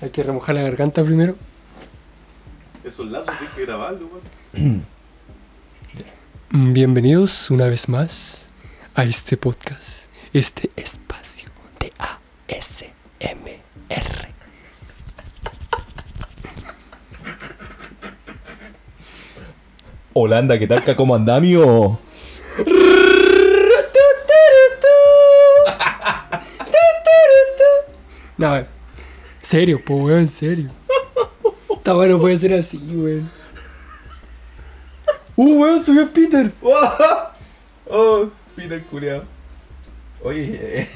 Hay que remojar la garganta primero. Esos lapsos tienes que grabarlo, weón. Bienvenidos una vez más a este podcast, este espacio de ASMR. Holanda, ¿qué tal? ¿Cómo andamio? No, eh, serio, po, weón, serio. Esta weón no puede ser así, weón. Uh, weón, subió Peter. Oh, Peter culiao. Oye,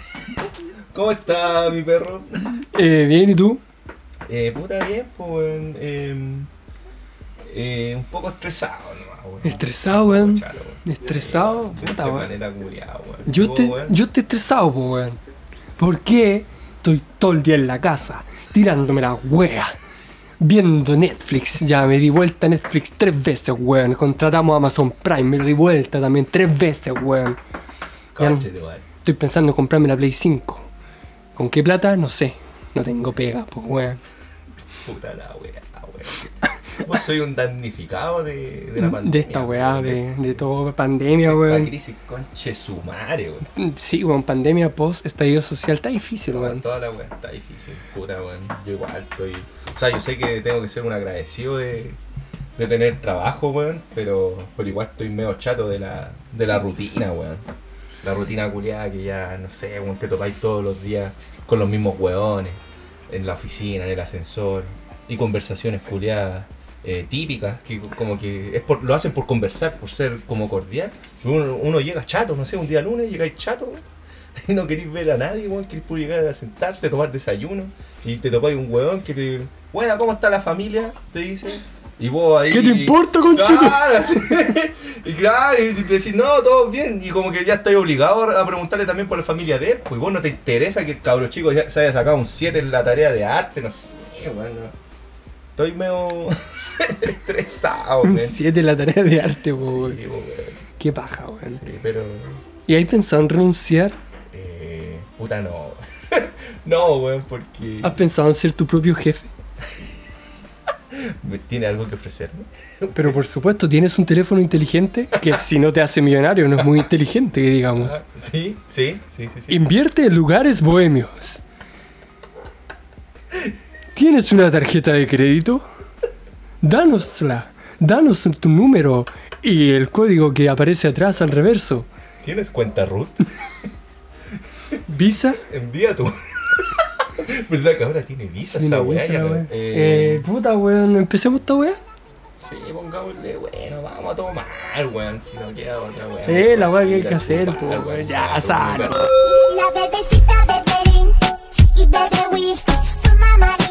¿cómo está mi perro? Eh, bien, ¿y tú? Eh, puta bien, pues, weón. Eh, eh, un poco estresado, ¿no? weón. Estresado, weón. Chalo, weón. Estresado, puta, weón. planeta culiao, weón. Yo ¿Tú, te, weón? yo estoy estresado, po, weón. ¿Por qué estoy todo el día en la casa tirándome la wea? Viendo Netflix, ya me di vuelta a Netflix tres veces, weón. Contratamos a Amazon Prime, me lo di vuelta también tres veces, weón. Ya. Estoy pensando en comprarme la Play 5. ¿Con qué plata? No sé. No tengo pega, pues, weón. Puta la weá, weón. Vos soy un damnificado de, de la pandemia. De esta weá, de, de toda pandemia, La weón. crisis conche sumare, weón. Sí, weón, pandemia post estallido social está difícil, weón. toda la weá está difícil, puta weón. Yo igual estoy. O sea, yo sé que tengo que ser un agradecido de, de tener trabajo, weón, pero, pero igual estoy medio chato de la, de la rutina, weón. La rutina culiada que ya, no sé, weón, te topáis todos los días con los mismos weones, en la oficina, en el ascensor, y conversaciones culiadas. Eh, típicas que como que es por, lo hacen por conversar por ser como cordial uno, uno llega chato no sé un día lunes llegáis chato y no queréis ver a nadie, weón, queréis puro llegar a sentarte, tomar desayuno, y te topáis un weón que te. Bueno, ¿cómo está la familia? Te dice. Y vos ahí. ¿Qué te importa, conchito? Claro, así. y claro, y decís, no, todo bien. Y como que ya estáis obligado a preguntarle también por la familia de él. Pues vos no te interesa que el cabro chico ya se haya sacado un 7 en la tarea de arte, no sé, weón. Estoy medio estresado, Un weón. 7 en la tarea de arte, Sí, weón. weón. Qué paja, weón. Sí, pero. ¿Y hay pensado en renunciar? Eh, puta no. no, weón, porque ¿Has pensado en ser tu propio jefe? tiene algo que ofrecerme. Pero por supuesto, tienes un teléfono inteligente que si no te hace millonario no es muy inteligente, digamos. Ah, Sí, sí, sí, sí, sí. Invierte en lugares bohemios. ¿Tienes una tarjeta de crédito? Danosla. Danos tu número y el código que aparece atrás al reverso. ¿Tienes cuenta Ruth? ¿Visa? Envía tu. ¿Verdad que ahora tiene visa Sí, esa no, weá? Visa, wea. Eh, Eh, puta, weón, ¿empecemos esta weá? Sí, pongámosle, bueno, vamos a tomar, weón, si no queda otra weá. Eh, la weá que hay que hacer, po, weón, weón. Ya, saco, sano. La bebecita beberín y bebe whisky. Fuma marihuana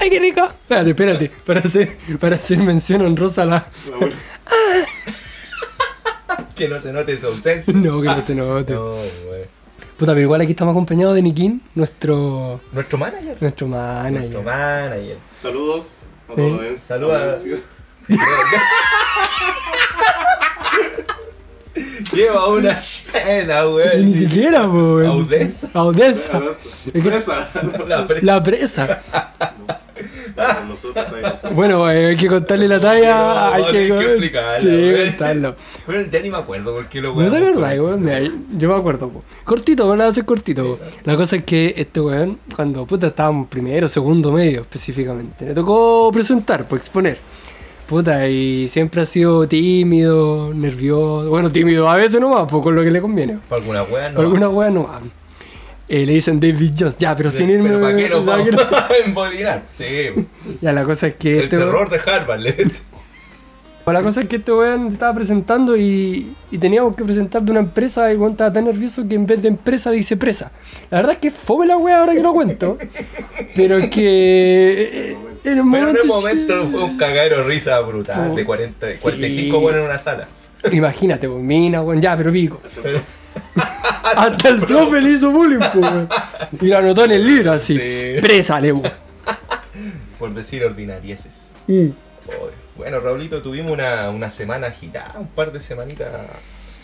¡Ay, qué rica! Espérate, espérate. Para hacer, para hacer mención honrosa a la. Que no se note su ausencia. No, que no se note. No, weón. Puta, pero igual aquí estamos acompañados de Nikin, nuestro. Nuestro manager. Nuestro manager. Nuestro manager. Saludos. a Eh, toda Sí, Lleva una chela, weón. Ni siquiera, weón. Audesa. Audesa. Esa. La pre- La presa. Bueno, eh, hay que contarle la talla. No, hay que, explicarla, Sí, weón. contarlo. Bueno, ya ni me acuerdo porque lo ¿No te weón. acordás, weón? Mira, yo me acuerdo, po. Cortito, weón, a hacer cortito. La cosa es que este weón, cuando puta estábamos primero, segundo medio específicamente, le tocó presentar, pues exponer. Puta, y siempre ha sido tímido, nervioso. Bueno, tímido a veces nomás, pues con lo que le conviene. Para alguna weá no. Por alguna weá no va. Eh, le dicen David Jones, ya, pero sin irme. Pero ¿para no- a embolinar? Sí. Ya, la cosa es que El este weón- terror de Harvard. le. La cosa es que este weón estaba presentando y, y teníamos que presentar de una empresa y el weón estaba tan nervioso que en vez de empresa dice presa. La verdad es que fome la wea ahora que lo cuento. pero es que. En un Pero en momento. el momento fue un cagadero de risa brutal. De 40, Sí. 45 buenos en una sala. Imagínate, pues, mina, ya, pero pico. Pero- Hasta el profe le hizo bullying, pues. Y lo anotó en el libro así. Sí. Presa, le Por decir ordinarieses. Mm. Bueno, Raulito, tuvimos una, una semana agitada, un par de semanitas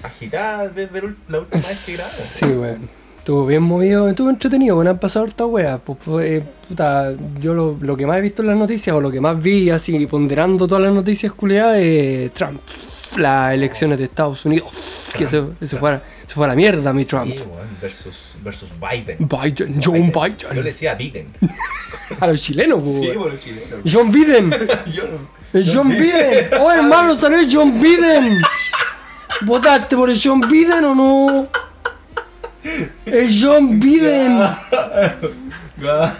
agitadas desde la última vez que grabamos. Sí, weón. Estuvo bien movido, estuvo entretenido, bueno, han pasado hartas weas. Pues, pues, eh, puta, yo lo, lo que más he visto en las noticias, o lo que más vi, así ponderando todas las noticias culiadas, es Trump. Las elecciones de Estados Unidos. Que se, se, fue a, se fue a la mierda, mi Trump. Versus, versus Biden. Biden, John Yo le Biden. decía Biden. A los chilenos, pues, Sí, por los chilenos. John Biden. Yo no. El John Biden. Oh, hermano, salió John Biden. ¿Votaste por el John Biden o no? El John Biden. Claro.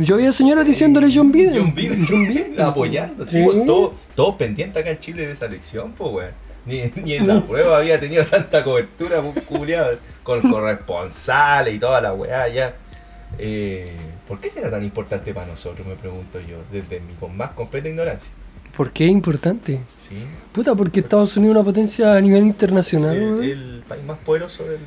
Yo vi a señoras diciéndole John Biden. John Biden. John Biden. Apoyando, sí, pues, todo, todo pendiente acá en Chile de esa elección, pues, weón. Ni, ni en la prueba había tenido tanta cobertura, pues, culiado, con corresponsales y toda la weá ya. Eh, ¿Por qué será tan importante para nosotros, me pregunto yo, desde mi con más completa ignorancia? ¿Por qué es importante? Sí. Puta, porque Estados Unidos es una potencia a nivel internacional. El, el país más poderoso del.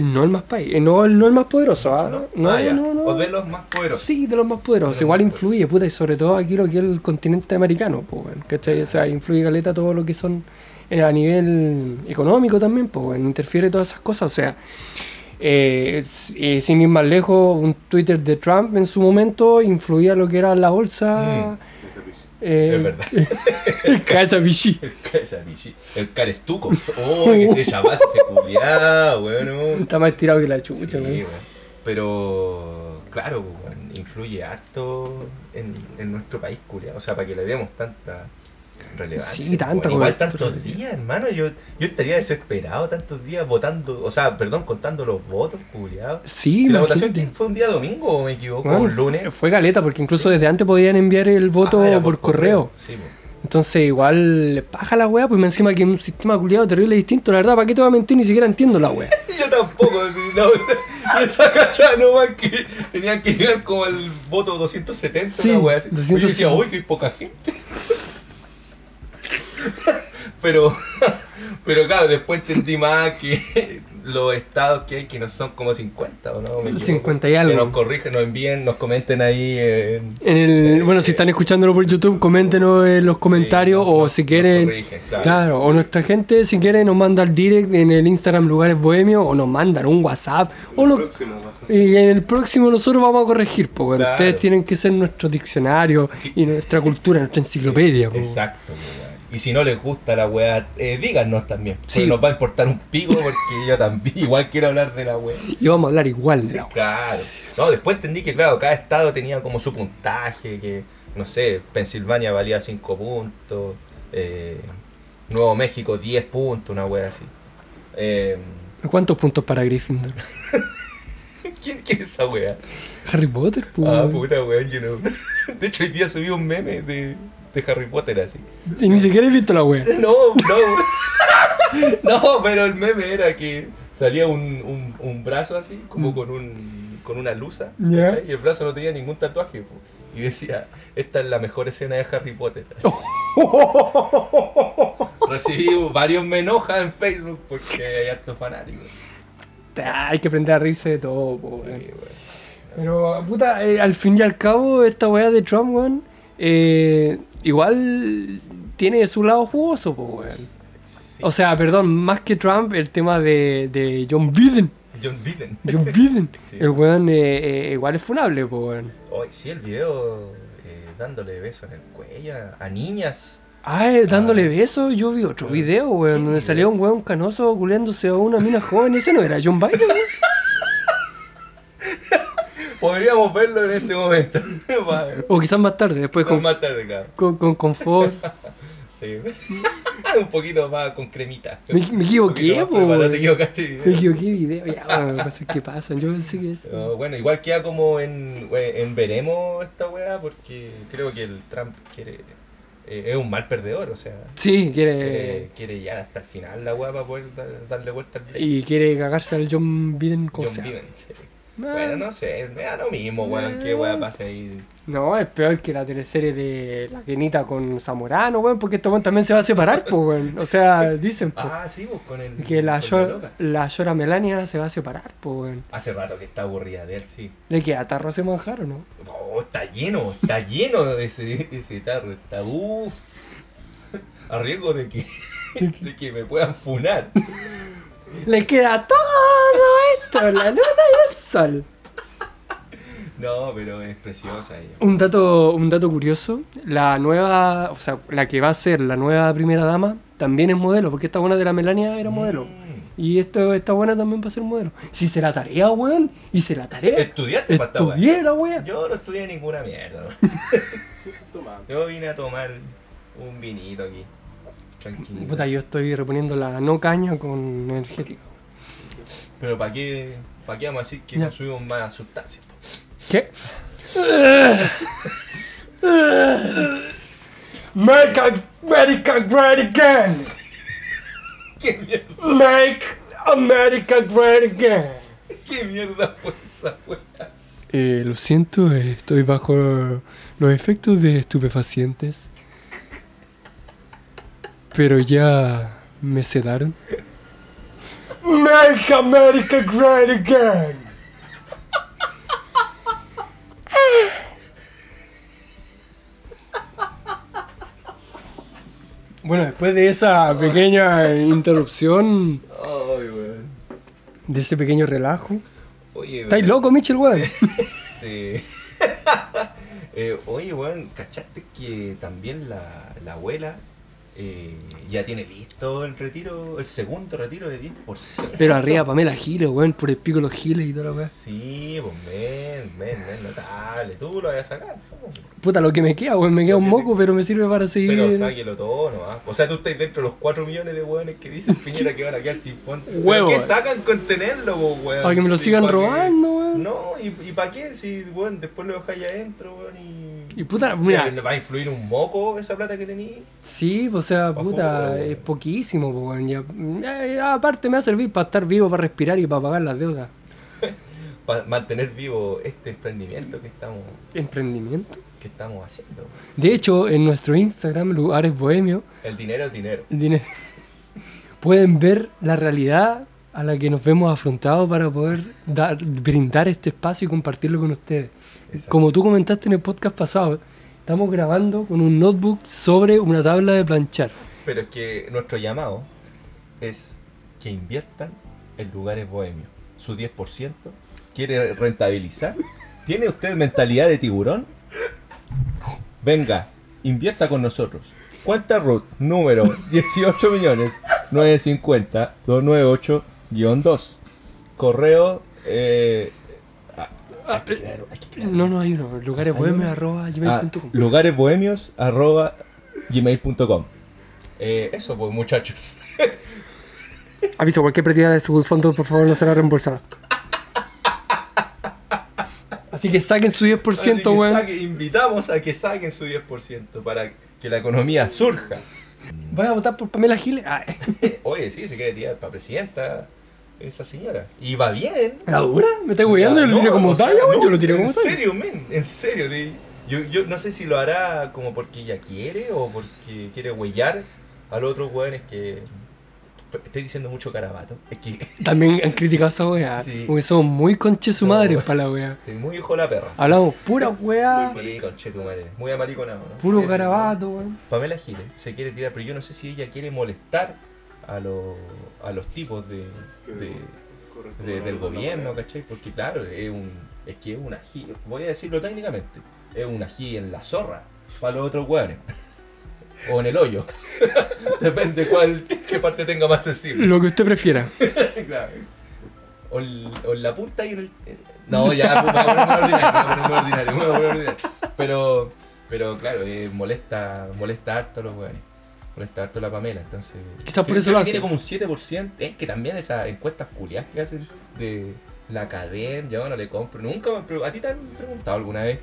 No el más país, no, no el más poderoso, ¿ah? ¿no? No, Ah, no, no. O de los más poderosos. Sí, de los más poderosos. Los Igual más influye, puta, y sobre todo aquí lo que es el continente americano, pues, ¿cachai? O sea, influye caleta todo lo que son eh, a nivel económico también, pues, interfiere todas esas cosas, o sea, eh, eh, sin ir más lejos, un Twitter de Trump en su momento influía lo que era la bolsa. Picha. Eh. Es verdad. el Casa Vichy. El carestuco. El carestuco. Oh, que se llamaba ese culiado, weón. Está más tirado que la chucha, Sí, weón. Pero, claro, weón, influye harto en, en nuestro país, culiado. O sea, para que le demos tanta relevancia. Sí, tanta weón. Igual cobertura, tantos días, hermano. Yo, yo estaría desesperado tantos días votando, o sea, perdón, contando los votos, culiado. Sí, Si la votación fue un día domingo o me equivoco, Weón, un lunes. Fue caleta, porque incluso desde antes podían enviar el voto Ah, por, correo. Sí, po. Entonces igual paja la weá, pues me encima que un sistema culiado terrible distinto, la verdad, ¿para qué te voy a mentir? Ni siquiera entiendo la weá. Yo tampoco, no, y esa cachada nomás que tenían que llegar como el voto 270, Sí, una wea así. Y yo 270. decía, uy, que hay poca gente. pero, pero claro, después entendí más que los estados que hay, que no son como 50, ¿o no? Me equivoco. 50 y Que algo. nos corrigen, nos envíen, nos comenten ahí en... En el, bueno, si están escuchándolo por YouTube, coméntenos en los comentarios Sí, o si nos quieren, corrigen, claro. claro, o nuestra gente si quiere nos manda al direct en el Instagram Lugares Bohemios o nos mandan un WhatsApp o El no, próximo y en el próximo nosotros vamos a corregir, porque Claro. ustedes tienen que ser nuestro diccionario y nuestra cultura, nuestra enciclopedia. Exacto. Y si no les gusta la weá, eh, díganos también. Porque Sí. nos va a importar un pico porque yo también igual quiero hablar de la weá. Y vamos a hablar igual de la weá. Claro. No, después entendí que, claro, cada estado tenía como su puntaje, que, no sé, Pensilvania valía 5 puntos, eh, Nuevo México 10 puntos, una wea así. Eh, ¿Cuántos puntos para Gryffindor? ¿quién, ¿Quién es esa wea? Harry Potter, pues. Ah, puta wea, yo no. De hecho, hoy día subí un meme de, de Harry Potter así. Y ni siquiera he visto la wea. No, no. No, pero el meme era que salía un, un, un brazo así, como con un con una Mm. Ya. ¿cachai? y el brazo no tenía ningún tatuaje. po. Y decía, esta es la mejor escena de Harry Potter. Recibí varios me enoja en Facebook porque hay hartos fanáticos. Ah, Hay que aprender a reírse de todo, po, Sí, weón. Pero, puta, eh, al fin y al cabo, esta weá de Trump, weón, eh, igual tiene su lado jugoso, po, weón. Sí. O sea, perdón, más que Trump, el tema de, de John Biden. John Biden. John Biden. Sí. El weón eh, eh, igual es funable, po, weón. Hoy sí, el video eh, dándole besos en el cuello a, niñas. Ah, eh, dándole besos, yo vi otro video, weón, donde video? salía un weón canoso culiándose a una mina joven. Ese no era John Biden, weón. Podríamos verlo en este momento. O quizás más tarde, después con, más tarde, claro. con, con confort. Sí. un poquito más con cremita. Me, me equivoqué, po, te equivocaste. Me equivoqué video, ya, bueno, cosas que pasan, yo pensé que es... No, bueno, igual queda como en, en veremos esta weá porque creo que el Trump quiere eh, es un mal perdedor, o sea, Sí, quiere, quiere... quiere llegar hasta el final la weá para poder dar- darle vuelta al Blake. Y quiere cagarse al John Biden con John Biden, sí. Bueno, no sé, me da lo mismo, weón, qué weá pasa ahí. No, es peor que la teleserie de La Kenita con Zamorano, weón, porque este weón también se va a separar, pues, weón. O sea, dicen, pues, Ah, sí, pues con el. que la, loca. la Llora Melania se va a separar, pues, weón. Hace rato que está aburrida de él, sí. ¿Le queda tarro ese manjar o no? Oh, está lleno, está lleno de ese, de ese tarro, está uff. a riesgo de que, de que me puedan funar. Le queda todo esto, la luna y No, pero es preciosa ella. Un dato, un dato curioso, la nueva, o sea, la que va a ser la nueva primera dama, también es modelo, porque esta buena de la Melania era modelo. Y esto, esta buena también va a ser modelo. Si se la tarea, weón, y se la tarea. ¿Estudiaste para esta weá? Estudié la weón. Yo no estudié ninguna mierda. Yo vine a tomar un vinito aquí. Tranquilo. Puta, yo estoy reponiendo la no caña con energético. Pero ¿para qué, ¿para qué vamos a decir que Ya. consumimos más sustancias? po? ¿Qué? Make America great again. ¿Qué mierda, Make America great again. qué mierda fue esa weá? Eh, lo siento, eh, estoy bajo los efectos de estupefacientes. Pero ya me sedaron. Make America great again. Bueno, después de esa pequeña interrupción, Ay, weón. de ese pequeño relajo. Oye, ¿Estáis loco, Mitchell, weón? este- Eh, oye, weón, ¿cachaste que también la, la abuela eh, ya tiene listo el retiro, el segundo retiro de 10%? Pero arriba Pamela Giles, weón, por el pico de los Giles y toda la weá. Sí, pues men, men, men, notable. Tú lo vas a sacar. Puta, lo que me queda, weón, me queda un moco, pero me sirve para seguir. Pero sáquelo todo, ¿no? ah? O sea, tú estás dentro de los 4 millones de weones que dicen Piñera que van a quedar sin fondo. ¿Pero ¿Qué sacan con tenerlo, weón? Para que me lo Sí, sigan robando, weón. No, ¿y, y para qué? Si, weón, después lo dejáis adentro, weón, y... Y puta, mira, ¿Va a influir un moco esa plata que tenías? sí, pues, o sea, Pa' puta, poco, es poquísimo, pues, weón. Ya, ya- ya, aparte me va a servir para estar vivo, para respirar y para pagar las deudas. Para mantener vivo este emprendimiento que estamos, Emprendimiento. que estamos haciendo. De hecho, en nuestro Instagram, Lugares Bohemios, El dinero es dinero. el dinero- pueden ver la realidad a la que nos vemos afrontados para poder dar, brindar este espacio y compartirlo con ustedes. Exacto. Como tú comentaste en el podcast pasado, estamos grabando con un notebook sobre una tabla de planchar. Pero es que nuestro llamado es que inviertan en lugares bohemios. Su 10% quiere rentabilizar. ¿Tiene usted mentalidad de tiburón? Venga, invierta con nosotros. Cuenta RUT número 18 millones 950 298-2. Correo eh, hay que crear- hay que crear- No, no, hay uno. Lugares ¿Hay bohemios uno? arroba Ah, lugaresbohemios arroba gmail.com eh, Eso pues muchachos Aviso, cualquier pérdida de su fondo, por favor, no será reembolsada. Así que saquen su 10%, Así que weón. saque- invitamos a que saquen su 10% para que la economía surja ¿Vas a votar por Pamela Giles? Ah, oye sí se quiere tirar para presidenta esa señora y va bien ¿La dura? ¿Me estás guiando? Yo lo tiré como talla, no, Yo lo tiré como en serio men en serio yo, yo no sé si lo hará como porque ella quiere o porque quiere huellar a los otros weones que estoy diciendo mucho carabato es que También han criticado a esa weá. Sí. Porque somos muy conche su madre No. para la. Soy muy hijo de la perra. Hablamos pura weá, Sí, conche tu madre. Muy amariconado, ¿no? puro Eh, garabato, weón. Pamela Giles se quiere tirar, pero yo no sé si ella quiere molestar a, los a los tipos de, de- de- del gobierno, ¿cachai? Porque claro, es un es que es una ají, voy a decirlo técnicamente, es un ají en la zorra para los otros hueones. O en el hoyo. Depende cuál, qué parte tenga más sensible. Lo que usted prefiera. Claro. O, el- o en la punta y en el. No, ya, pues, voy a poner muy ordinario, me voy a ordinario. Pero, pero claro, eh, molesta, molesta harto a los weones. Molesta harto la Pamela, entonces. Quizás por eso lo que Tiene hace. como un 7%. Es que también esas encuestas culiadas que hacen de la academia, yo no le compro. Nunca me han preguntado. ¿A ti te han preguntado alguna vez?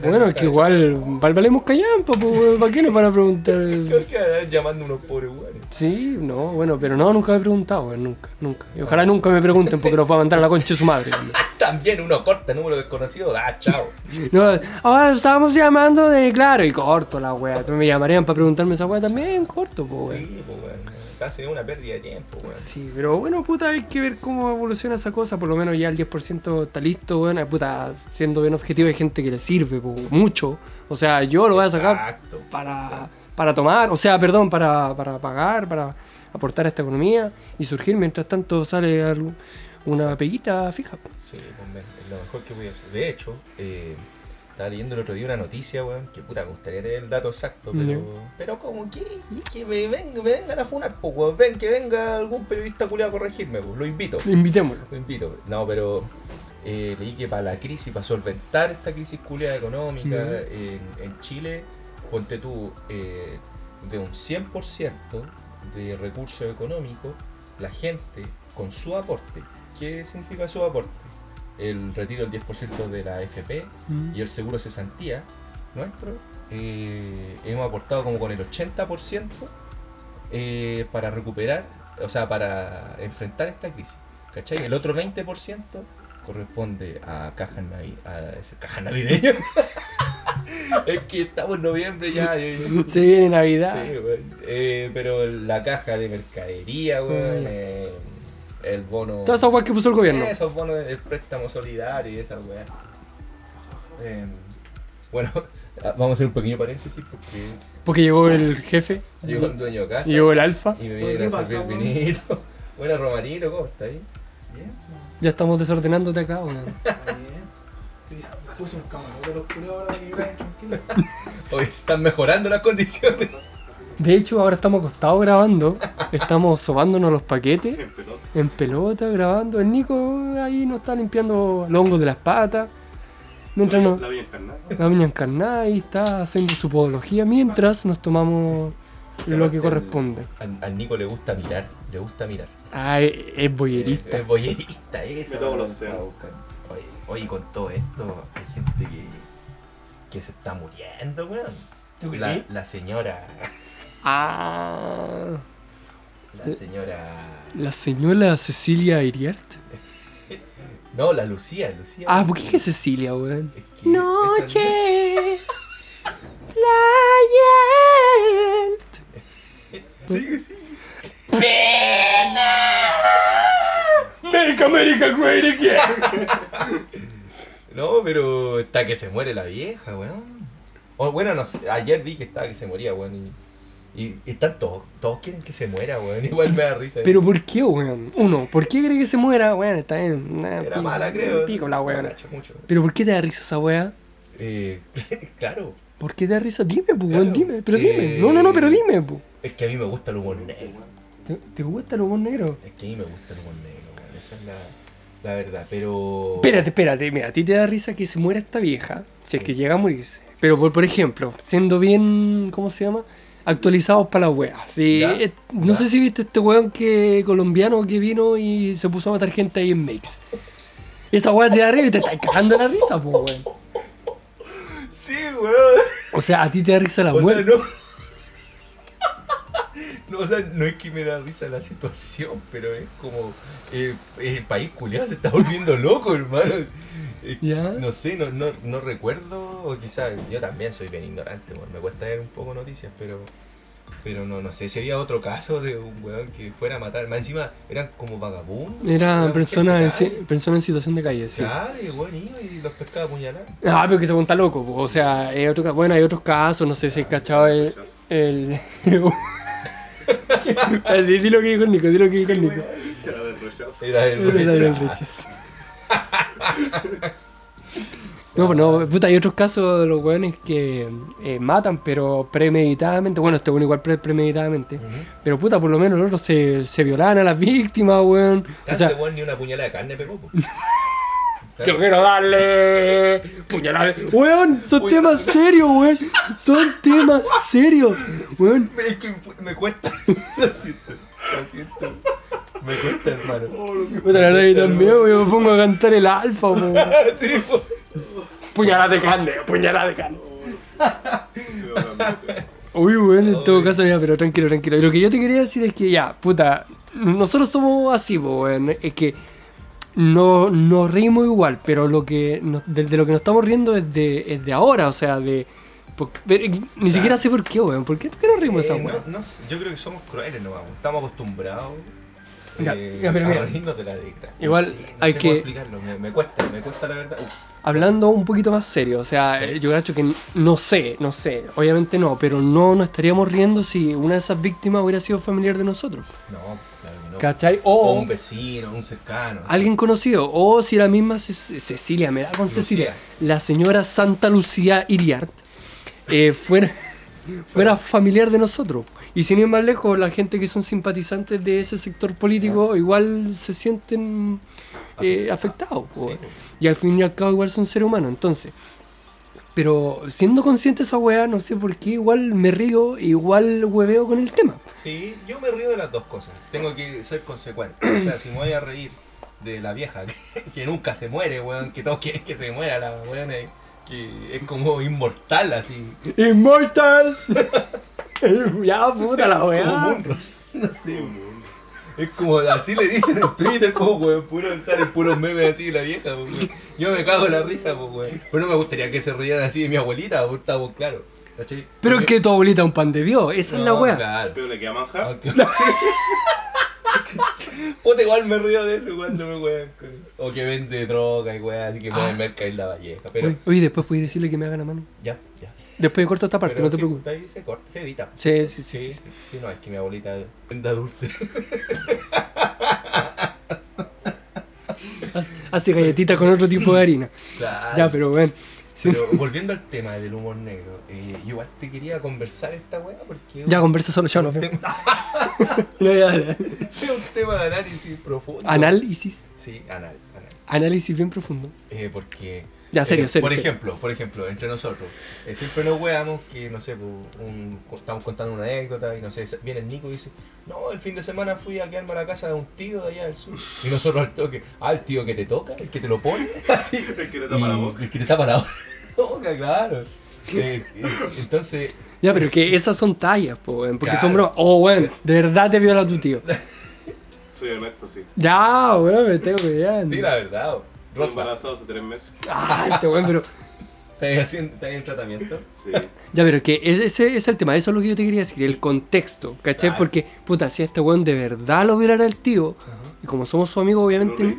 ¿Te han Bueno, es que igual, val- valemos callampa, pues. ¿Para qué nos van a preguntar? ¿Por qué andan llamando unos pobres weones? Sí, no, bueno, pero no, nunca me he preguntado, nunca, nunca. Y ojalá nunca me pregunten porque los va a mandar a la concha de su madre. También uno corta número desconocido, da, chao. No, ahora estábamos llamando de claro y corto la wea. Me llamarían para preguntarme esa wea también, corto, pues. Sí, pues weón. Casi una pérdida de tiempo, weón. Sí, pero bueno, puta, hay que ver cómo evoluciona esa cosa. Por lo menos ya el 10% está listo, weón. Eh, Puta, siendo bien objetivo, hay gente que le sirve po, mucho. O sea, yo lo voy a sacar para, Exacto. para tomar, o sea, perdón, para, para pagar, para aportar a esta economía y surgir. Mientras tanto sale algo- una peguita fija. Sí, hombre, es lo mejor que voy a hacer. De hecho, eh, estaba leyendo el otro día una noticia, weón, que puta, me gustaría tener el dato exacto, pero, Ya. pero como que, que me, ven- me vengan a funar, pues, weón, ven que venga algún periodista culiado a corregirme, pues, lo invito. Invitémoslo. Lo invito. No, pero eh, leí que para la crisis, para solventar esta crisis culiada económica en, en Chile, ponte tú, eh, de un 100% de recursos económicos, la gente con su aporte. ¿Qué significa su aporte? El retiro del 10% de la FP y el seguro cesantía nuestro. eh, hemos aportado como con el 80% eh, para recuperar, o sea, para enfrentar esta crisis. ¿Cachai? El otro 20% corresponde a cajas navi a ese- cajas navideñas. es que estamos en noviembre ya. Se viene Navidad. Sí. Eh, pero la caja de mercadería, eh, el bono. Todas esas weas que puso el gobierno. Esos bonos del préstamo solidario y esa weá. Eh, bueno, vamos a hacer un pequeño paréntesis porque Porque llegó el jefe, llegó el dueño de casa llegó el alfa. y me viene ¿qué a servir weón? vinito. Buena Romarito, ¿cómo está ahí? Bien. Ya estamos desordenándote acá, weón. Está bien. Puse un camarote de los culiados ahora que tranquilo. Hoy están mejorando las condiciones. De hecho, ahora estamos acostados grabando. Estamos sobándonos los paquetes En pelota. en pelota grabando. El Nico ahí nos está limpiando los hongos de las patas. Mientras La, nos, la vía encarnada. la viña encarnada ahí está haciendo su podología. Mientras nos tomamos lo que corresponde. Al, al Nico le gusta mirar, le gusta mirar. Ah, es, es boyerista. Es boyerista, eso. Los. Oye, oye, con todo esto, hay gente que, que se está muriendo, weón. ¿Tú La, crees? la señora. Ah, La señora. la señora Cecilia Iriart. No, la Lucía, Lucía. Ah, ¿por qué es Cecilia, weón? Es que Noche. Playa. Sigue, sigue. Make America Great Again. No, pero está que se muere la vieja, weón. O, bueno, no sé, ayer vi que estaba que se moría, weón. Y, y, y están todos, todos quieren que se muera, weón. Igual me da risa. Pero ¿por qué, weón? Uno, ¿por qué cree que se muera? Weón, está bien. nah, Era pico, mala, creo. Pico la weón. Pero ¿por qué te da risa esa weá? Eh, claro. ¿Por qué te da risa? Dime, pues, weón, dime. Pero dime. Eh, No, no, no, pero dime, pues. Es que a mí me gusta el humor negro. ¿Te, te gusta el humor negro? Es que a mí me gusta el humor negro, weón. Esa es la, la verdad. Pero. Espérate, espérate, mira, a ti te da risa que se muera esta vieja, si es que llega a morirse. Pero por, por ejemplo, siendo bien, ¿cómo se llama? Actualizados para las weas. Sí, Ya, eh, no ya. sé si viste este weón que colombiano que vino y se puso a matar gente ahí en Makes. Esa wea te da risa y te está cagando la risa, pues weón. Sí, weón. O sea, a ti te da risa la muerte. no. No, o sea, no es que me da risa la situación, pero es como. eh, el país culiado se está volviendo loco, hermano. Ya. No sé, no, no, no recuerdo, o quizás yo también soy bien ignorante, weón, me cuesta ver un poco noticias, pero. Pero no, no sé si había otro caso de un weón que fuera a matar. Más encima eran como vagabundos. Era eran persona en, gente si- calle. persona en situación de calle, sí. Claro, y el weón iba y los pescaba a puñalar. Ah, pero que se monta loco, o sea, hay otro, ca- bueno, hay otros casos, no sé si has cachado el... el... Di lo que dijo el Nico, di lo que dijo el Nico. Era del rechazo. Era del rechazo. No, pues no, puta, hay otros casos de los weones que eh, matan, pero premeditadamente. Bueno, este weón igual pre- premeditadamente. Pero puta, por lo menos los otros se, se violaban a las víctimas, weón. O Este sea, weón ni una puñalada de carne pegó, yo quiero darle puñalada. Weón, son Uy. temas serios, weón. Son temas serios, weón. Es que me cuesta. Lo siento. Lo siento. Me cuesta, hermano. Puta, la verdad que también, me pongo a cantar el alfa, weón. sí, po. Puñalada de carne, puñalada de carne. Uy, weón, en todo caso, ya, pero tranquilo, tranquilo. Y lo que yo te quería decir es que ya, puta, nosotros somos así, po, weón. Es que no nos reímos igual, pero lo que nos- de, de lo que nos estamos riendo es de, es de ahora, o sea, de. por- pero ni siquiera sé por qué, weón. ¿Por qué, por qué nos reímos Eh, esa weón? no, no yo creo que somos crueles weón. Estamos acostumbrados Ya, eh, ya, pero mira. de la. Igual sé, no hay sé que- cómo explicarlo, me, me cuesta, me cuesta la verdad. Uf, Hablando un poquito más serio, o sea, Sí. eh, yo creo que no sé, no sé, obviamente no, pero no nos estaríamos riendo si una de esas víctimas hubiera sido familiar de nosotros. no, claro que no. ¿Cachai? O O un vecino, un cercano. alguien conocido, o si la misma Ce- Cecilia, me da con Lucía. Cecilia, la señora Santa Lucía Iriart, eh, fuera, fuera familiar de nosotros. Y sin ir más lejos, la gente que son simpatizantes de ese sector político igual se sienten eh, afectados. Sí. Y al fin y al cabo igual son seres humanos. Entonces, pero siendo consciente de esa weá, no sé por qué, igual me río, igual hueveo con el tema. Sí, yo me río de las dos cosas. Tengo que ser consecuente. O sea, si me voy a reír de la vieja que, que nunca se muere, weón, que todos quieren que se muera la weón, eh, que es como inmortal así. ¡Inmortal! ya, puta la Como weá. Munro. No sé, weón. Es como así le dicen en Twitter, pues, weón, puro, salen puros memes así de la vieja, weón. Yo me cago en la risa, pues, weón. Pero no me gustaría que se rieran así de mi abuelita, pues, estamos claros. ¿cachai? Pero es Porque- que tu abuelita es un pan de Dios, esa es la No, weá. Claro. Pero le queda manjar. Aunque- Puta, igual me río de eso cuando me wean. con- O que vende droga y weá, así que mueve merca en la valleja. Pero Oye, oye, después puedes decirle que me hagan a mano. ya, ya. Después yo corto esta parte, Pero no te preocupes. Ahí se corta, se edita. Sí, sí, sí. Sí, sí. sí, no, es que mi abuelita venda dulce. Hace- galletitas con otro tipo de harina. Claro. Ya, pero ven. Pero volviendo al tema del humor negro, eh, yo igual te quería conversar esta weá porque Ya conversa solo, ya no. ya, ya. es un tema de análisis profundo. Análisis. Sí, anal, anal. Análisis bien profundo. Eh, porque. Ya, serio, eh, serio, Por serio. ejemplo, por ejemplo, entre nosotros, eh, siempre nos weamos que, no sé, pues, un- estamos contando una anécdota y no sé, viene el Nico y dice, no, el fin de semana fui a quedarme a la casa de un tío de allá del sur. Y nosotros al toque, ah, el tío que te toca, el que te lo pone, así. El que te tapa la Y- boca. El que te tapa la boca, claro. Eh, eh, entonces, Ya, pero que esas son tallas, po, porque Claro. son bromas. Oh, weón, de verdad te viola tu tío. Soy honesto, sí. Ya, weón, me tengo que ya. di la verdad, Estoy Rosa, embarazado hace tres meses. Ah, este weón, pero. ¿estás haciendo, estás en tratamiento? Sí. Ya, pero que ese, ese es el tema, eso es lo que yo te quería decir, el contexto, ¿cachai? Claro. Porque, puta, si este weón de verdad lo violara el tío, y como somos su amigo, obviamente,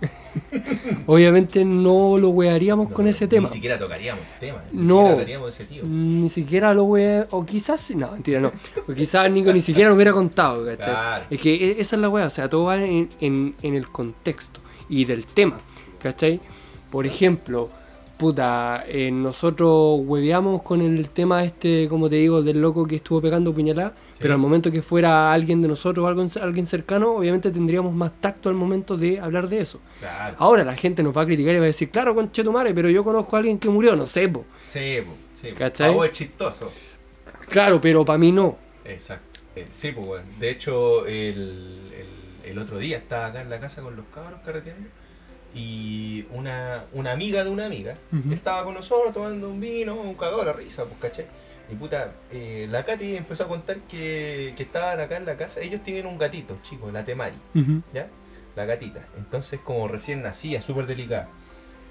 obviamente no lo wearíamos con No, ese tema. Ni siquiera tocaríamos el tema, ni No. siquiera hablaríamos de ese tío. Ni siquiera lo wea, o quizás, no, mentira, no. O quizás Nico ni siquiera lo hubiera contado, ¿cachai? Claro. Es que e- esa es la wea, o sea, todo va en, en- en el contexto y del tema, ¿cachai? Por ejemplo, puta, eh, nosotros hueveamos con el tema este, como te digo, del loco que estuvo pegando puñalada, pero al momento que fuera alguien de nosotros o algo, alguien cercano, obviamente tendríamos más tacto al momento de hablar de eso. Claro. Ahora la gente nos va a criticar y va a decir, claro, conchetumare, pero yo conozco a alguien que murió, no sé, po. Sí, po, sí. vos es chistoso. Claro, pero para mí no. Exacto. Eh, sí, pues bueno. De hecho, el, el, el otro día estaba acá en la casa con los cabros carreteando y una, una amiga de una amiga estaba con nosotros tomando un vino, un cagado a la risa, pues caché. Y puta, eh, la Katy empezó a contar que, que estaban acá en la casa. Ellos tienen un gatito, chico, la Temari, ¿ya? La gatita. Entonces, como recién nacía, súper delicada.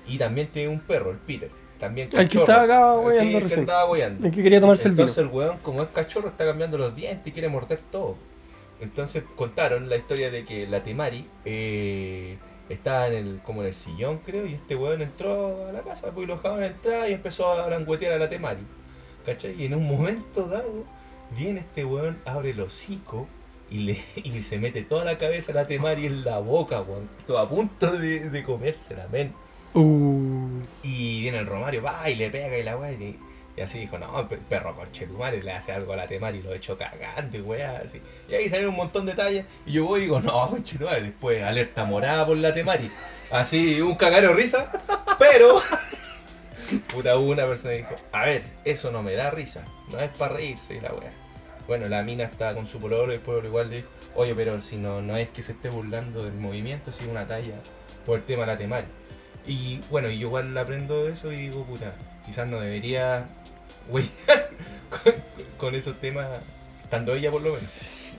Y también tiene un perro, el Peter. También El que cachorro. estaba acá Sí, hueando el que estaba hueando. El que quería tomarse Entonces el el weón, como es cachorro, está cambiando los dientes y quiere morder todo. Entonces contaron la historia de que la Temari eh, estaba en el, como en el sillón, creo, y este weón entró a la casa, pues y lo dejaban entrar y empezó a languetear a la Temari. ¿Cachai? Y en un momento dado, viene este weón, abre el hocico y, le, y se mete toda la cabeza a la Temari en la boca, weón. Todo a punto de, de comérsela, men. Uh, Y viene el Romario, va y le pega y la weá. Y, así dijo, no, pe- perro conchetumare, le hace algo a la temari y lo echo cagante, weá. Así. Y ahí salieron un montón de tallas. Y yo voy y digo, no, conchetumare. Después, alerta morada por la temari. Así, un cagaro risa. Pero, puta, una persona dijo, a ver, eso no me da risa. No es para reírse la weá. Bueno, la mina estaba con su pololo y el pololo igual le dijo, oye, pero si no, no es que se esté burlando del movimiento, si una talla por el tema de la temari. Y bueno, y yo igual aprendo de eso y digo, puta, quizás no debería con, con esos temas, estando ella por lo menos.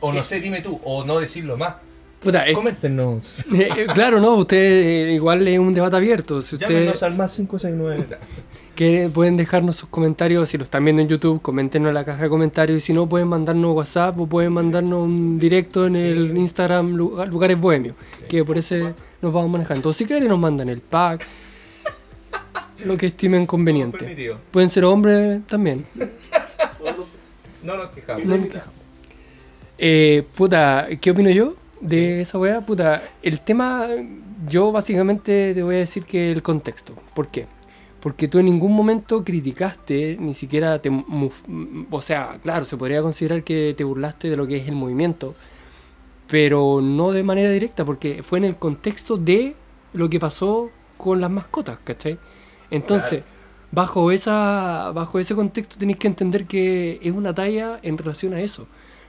O no sé, dime tú, o no decirlo más. puta, eh, Coméntenos. eh, eh, claro, no, usted eh, igual es un debate abierto. Si usted, Llámenos al más 569. que pueden dejarnos sus comentarios. Si lo están viendo en YouTube, coméntenos en la caja de comentarios. Y si no, pueden mandarnos WhatsApp o pueden mandarnos un directo en el Instagram Lu- Lugares Bohemios. Que por ese nos vamos manejando. Si quieren, nos mandan el pack. Lo que estimen conveniente. Pueden ser hombres también. No nos quejamos. No nos quejamos. Eh, puta, ¿qué opino yo de esa weá? Puta, el tema, yo básicamente te voy a decir que el contexto. ¿Por qué? Porque tú en ningún momento criticaste, ni siquiera te... O sea, claro, se podría considerar que te burlaste de lo que es el movimiento, pero no de manera directa, porque fue en el contexto de lo que pasó con las mascotas, ¿cachai? Entonces, bajo, esa, bajo ese contexto tenéis que entender que es una talla en relación a eso.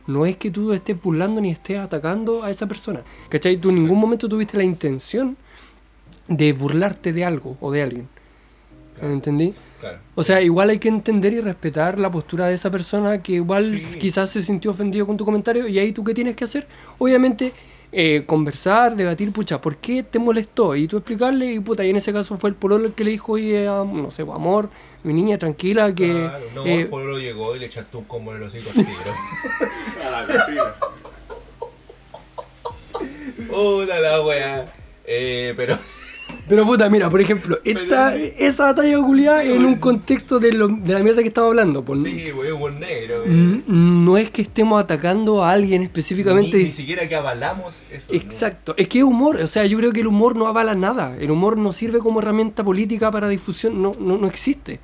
No es que tú estés burlando ni estés atacando a esa persona. ¿Cachai? Tú en ningún momento tuviste la intención de burlarte de algo o de alguien. ¿Me entendí? Claro. O sea, igual hay que entender y respetar la postura de esa persona que igual Sí. quizás se sintió ofendido con tu comentario y ahí tú qué tienes que hacer. Obviamente, eh, conversar, debatir, pucha, ¿por qué te molestó? Y tú explicarle y puta, y en ese caso fue el pololo el que le dijo, oye, ah, no sé, amor, mi niña, tranquila, que... Claro, no, eh, el pueblo llegó y le echaste un combo en el hocico al tiro. A la cocina. Puta la wea. Eh, pero. Pero puta, mira, por ejemplo, esta, esa batalla culiada Sí, en un contexto de, lo- de la mierda que estamos hablando. pues, Sí, wey, humor negro. wey. n- No es que estemos atacando a alguien específicamente. Ni, ni siquiera que avalamos eso. ¿no? Exacto, es que es humor, o sea, yo creo que el humor no avala nada, el humor no sirve como herramienta política para difusión, no, no, no existe.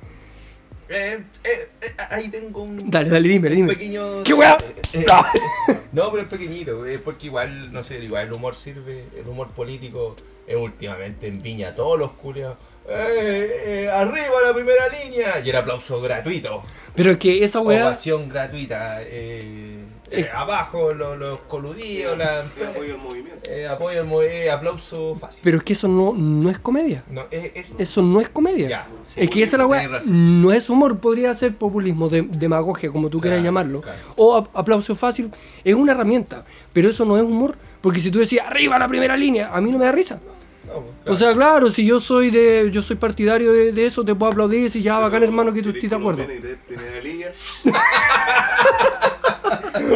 Eh, eh, eh, ahí tengo un. Dale, dale, dime, un dime. pequeño. ¿Qué weá? Eh, eh, no, pero es pequeñito, eh, porque igual, no sé, igual el humor sirve, el humor político últimamente en Viña, todos los culiados. Eh, eh, arriba la primera línea y el aplauso gratuito. Pero es que esa weá, Ovación gratuita. Eh, eh, Eh. abajo los, los coludidos, la, Yo apoyo el movimiento. eh, apoyo, al mo- eh, aplauso fácil. pero es que eso no, no es comedia, No, es, es- eso no es comedia. Ya, sí, es que esa es la weá, no es humor, podría ser populismo, de- demagogia, como tú quieras llamarlo. claro. O ap- aplauso fácil, es una herramienta, pero eso no es humor, porque si tú decías arriba la primera línea, a mí no me da risa. No, O sea, claro, si yo soy de yo soy partidario de, de eso, te puedo aplaudir y decir, ya, bacán hermano que tú estés de acuerdo.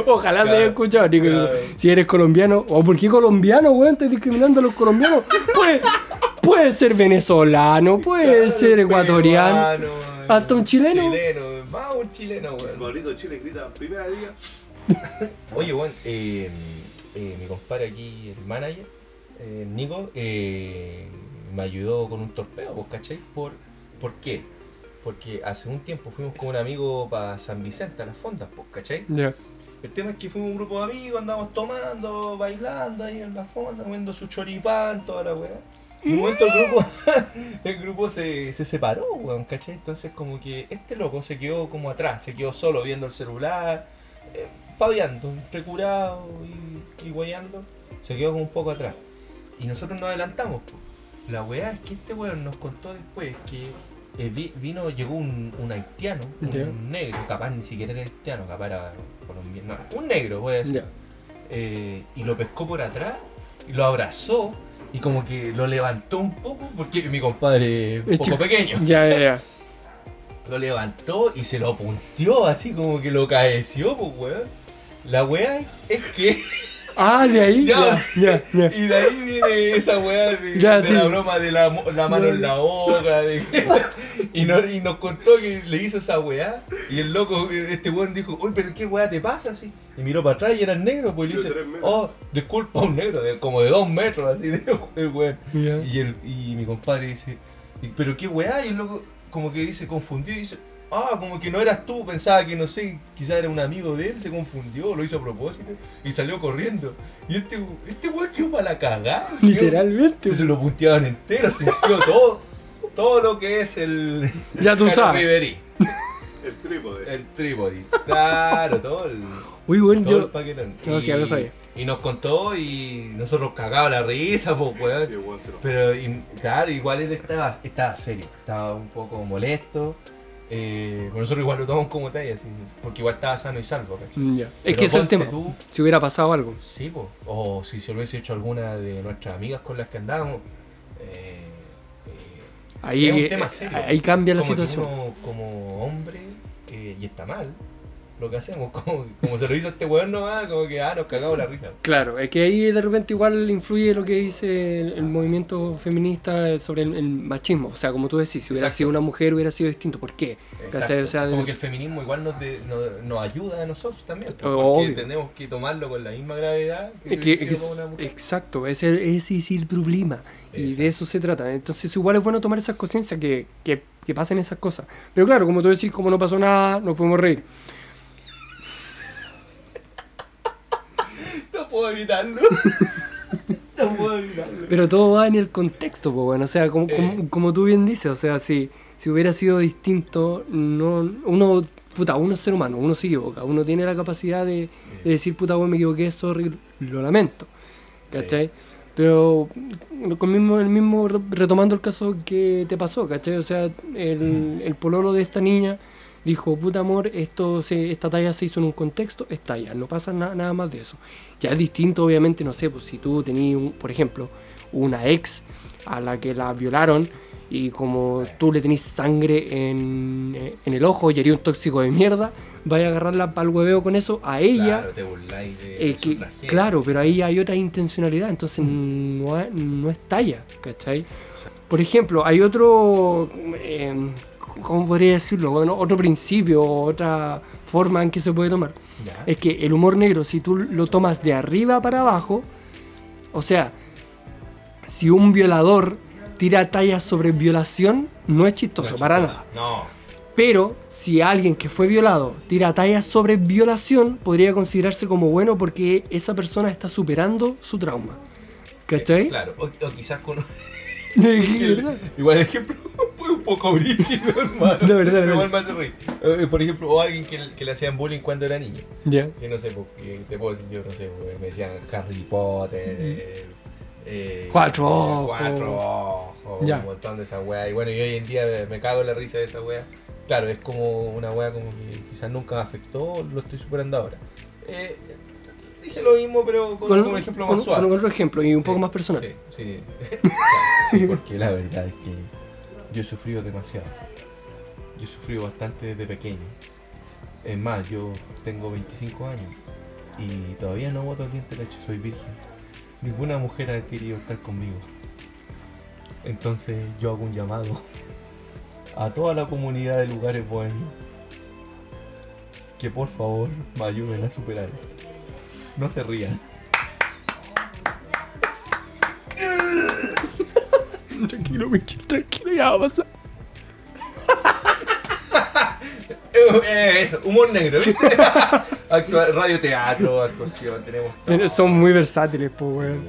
Ojalá se haya escuchado, Nico. claro. Si eres colombiano, o por qué colombiano, weón, estás discriminando a los colombianos. Puede, puede ser venezolano, puede Claro, ser ecuatoriano. peruano, hasta un chileno. Chileno, más un chileno, el weón. favorito de Chile grita primera línea. Oye, weón, eh, eh, mi compadre aquí, el manager, eh, Nico, eh, me ayudó con un torpeo, ¿vos cachai? ¿Por, ¿Por qué? Porque hace un tiempo fuimos con un amigo para San Vicente a las fondas, ¿vos cachai? Ya. El tema es que fuimos un grupo de amigos, andábamos tomando, bailando ahí en la fonda, comiendo su choripán, toda la weá. Y un momento el grupo, el grupo se, se separó, weón, ¿cachai? Entonces como que este loco se quedó como atrás, se quedó solo viendo el celular, eh, paviando, recurado y, y guayando, se quedó como un poco atrás. Y nosotros nos adelantamos. La weá es que este weón nos contó después que eh, vi- vino, llegó un, un haitiano, un, negro, capaz ni siquiera era haitiano, capaz era colombiano, no, un negro, voy a decir. Eh, y lo pescó por atrás y lo abrazó y como que lo levantó un poco, porque mi compadre es un poco pequeño. Ya, ya, ya. Lo levantó y se lo punteó así como que lo caeció, pues weón. La weá es que. Ah, de ahí. Ya. Ya, ya. Y de ahí viene esa weá de, Ya, de sí. la broma de la, mo- la mano en la boca. de- y, no- y nos contó que le hizo esa weá. Y el loco, este weón dijo, uy, pero qué weá te pasa así. Y miró para atrás y era el negro, pues y le dice, oh, disculpa, un negro, de, como de dos metros, así de el weón. Y, el, y mi compadre dice, "¿Y- pero qué weá, y el loco como que dice, confundido, y dice, ah, como que no eras tú, pensaba que no sé, quizás era un amigo de él, se confundió, lo hizo a propósito, y salió corriendo. Y este, este weón quedó para la cagada. Literalmente. Se, se lo punteaban entero, se limpió todo, todo lo que es el... Ya tú sabes. Riverí, El trípode. el trípode. Claro, todo el... Uy, bueno, Todo el yo. paquetón. No, y, sí, ya lo sabía. y nos contó y nosotros cagados la risa, pues, weón. Pero y- claro, igual él estaba, estaba serio, estaba un poco molesto. Eh, pero nosotros igual lo tomamos como talla, porque igual estaba sano y salvo. Mm, Ya. Es que ese es el tema. tú- Si hubiera pasado algo. Sí, po. o si se lo hubiese hecho alguna de nuestras amigas con las que andábamos. eh, eh, Ahí, es un eh, tema serio. ahí cambia la Como situación. uno, como hombre, eh, y está mal lo que hacemos, como, como se lo hizo este weón nomás, como que ah, nos cagamos la risa. Claro, es que ahí de repente igual influye lo que dice el, el movimiento feminista sobre el, el machismo. O sea, como tú decís, si hubiera Exacto. sido una mujer hubiera sido distinto. ¿Por qué? O sea, como que el feminismo igual nos, de- nos, nos ayuda a nosotros también, pues, Obvio. porque tenemos que tomarlo con la misma gravedad que, Es que- que es- una mujer. exacto, ese, ese es el problema. Y de eso se trata. Entonces, igual es bueno tomar esas conciencias que, que, que pasen esas cosas. Pero claro, como tú decís, como no pasó nada, no podemos reír. No puedo evitarlo. no puedo evitarlo. Pero todo va en el contexto, pues bueno. O sea, como, Eh. como, como tú bien dices, o sea, si, si hubiera sido distinto, no, uno, puta, uno es ser humano, uno se equivoca, uno tiene la capacidad de, de decir, puta, bueno, me equivoqué, sorry, lo lamento. ¿Cachai? Pero con mismo, el mismo, re- retomando el caso que te pasó, ¿cachai? O sea, el, el pololo de esta niña dijo, puta amor, esto se, esta talla se hizo en un contexto, es talla, no pasa na- nada más de eso. Ya es distinto, obviamente, no sé, pues si tú tenías, un- por ejemplo, una ex a la que la violaron y como tú le tenés sangre en, en el ojo y eres un tóxico de mierda, vaya a agarrarla para el hueveo con eso a ella. Claro, te burláis de, Eh, que- claro, pero ahí hay otra intencionalidad, entonces no, ha- no es talla, ¿cachai? Por ejemplo, hay otro, eh, ¿cómo podría decirlo? Bueno, otro principio, otra forma en que se puede tomar. Ya. Es que el humor negro, si tú lo tomas de arriba para abajo, o sea, si un violador tira tallas sobre violación, no es chistoso, No es para nada. No. Pero si alguien que fue violado tira tallas sobre violación, podría considerarse como bueno porque esa persona está superando su trauma. ¿Cachai? Claro, o, o quizás con. Igual el ejemplo fue un poco brígido, hermano. De verdad, Pero Igual me hace reír. Eh, por ejemplo, o alguien que, que le hacían bullying cuando era niño. Ya. Que no sé, porque te puedo decir, yo no sé, porque me decían Harry Potter. eh, eh, Cuatro ojos. Cuatro ojos. Ya. Un montón de esas weas. Y bueno, y hoy en día me, me cago en la risa de esa wea. Claro, es como una wea como que quizás nunca me afectó, lo estoy superando ahora. Eh, dije lo mismo, pero con, con un ejemplo más con- suave. con otro ejemplo y un poco más personal. Sí, sí. Porque la verdad es que yo he sufrido demasiado. Yo he sufrido bastante desde pequeño. Es más, yo tengo 25 años y todavía no voto el diente leche, soy virgen. Ninguna mujer ha querido estar conmigo. Entonces yo hago un llamado a toda la comunidad de lugares bohemios que por favor me ayuden a superar esto. No se rían. Tranquilo, Michel, tranquilo, ya va a pasar. Eh, eh, eso, humor negro, ¿viste? Actua- radioteatro, actuación, tenemos todo. Son muy versátiles, pues, Sí, weón.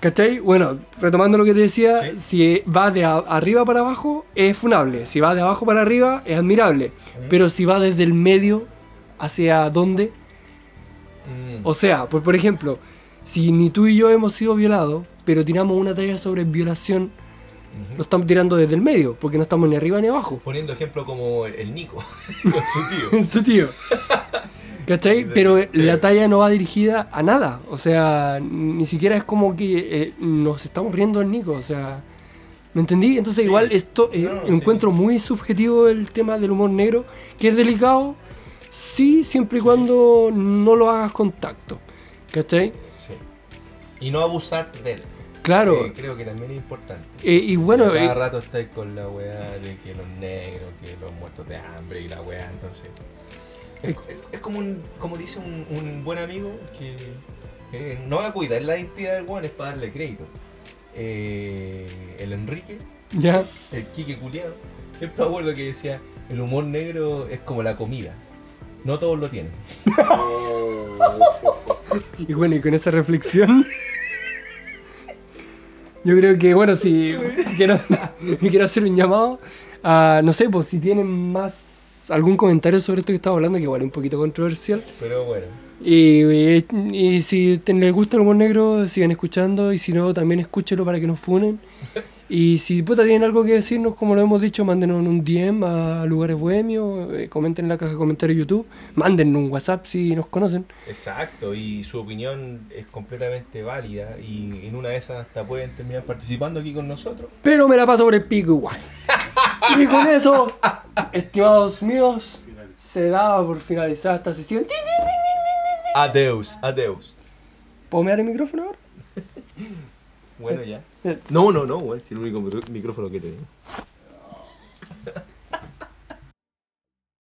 ¿Cachai? Bueno, retomando lo que te decía, Sí. si va de arriba para abajo es funable, si va de abajo para arriba es admirable, pero si va desde el medio hacia dónde, Mm, o sea, pues por ejemplo, si ni tú y yo hemos sido violados, pero tiramos una talla sobre violación, lo estamos tirando desde el medio, porque no estamos ni arriba ni abajo. Poniendo ejemplo como el Nico, con su tío. Su tío. ¿Cachai? Pero la talla no va dirigida a nada. O sea, ni siquiera es como que eh, nos estamos riendo del Nico. O sea, ¿me entendí? Entonces, Sí. igual esto eh, No, sí. encuentro muy subjetivo el tema del humor negro, que es delicado, sí, siempre y cuando no lo hagas con tacto. ¿Cachai? Sí. Y no abusar de él. Claro. que creo que también es importante. Eh, y bueno, Si cada eh, rato estáis con la weá de que los negros, que los muertos de hambre y la weá, entonces. Es, como un, como dice un, un buen amigo que eh, no va a cuidar la identidad del weón, es para darle crédito. Eh, el Enrique, ya. el Quique Culiado, siempre me acuerdo que decía, el humor negro es como la comida. No todos lo tienen. Y bueno, y con esa reflexión. Yo creo que, bueno, si quiero, quiero hacer un llamado a, no sé, pues si tienen más algún comentario sobre esto que estamos hablando, que igual es un poquito controversial. Pero bueno, Y, y- y si te- les gusta el humor negro, sigan escuchando. Y si no, también escúchelo para que nos funen. Y si puta tienen algo que decirnos, como lo hemos dicho, mándenos un DM a lugares bohemios, eh, comenten en la caja de comentarios de YouTube, mándennos un WhatsApp si nos conocen. Exacto, y su opinión es completamente válida y en una de esas hasta pueden terminar participando aquí con nosotros. Pero me la paso por el pico igual. y con eso, estimados míos, se da por finalizada esta sesión. Adeus, adeus. ¿Puedo mirar el micrófono ahora? Bueno, ya. No, no, no, si el único micrófono que tenemos.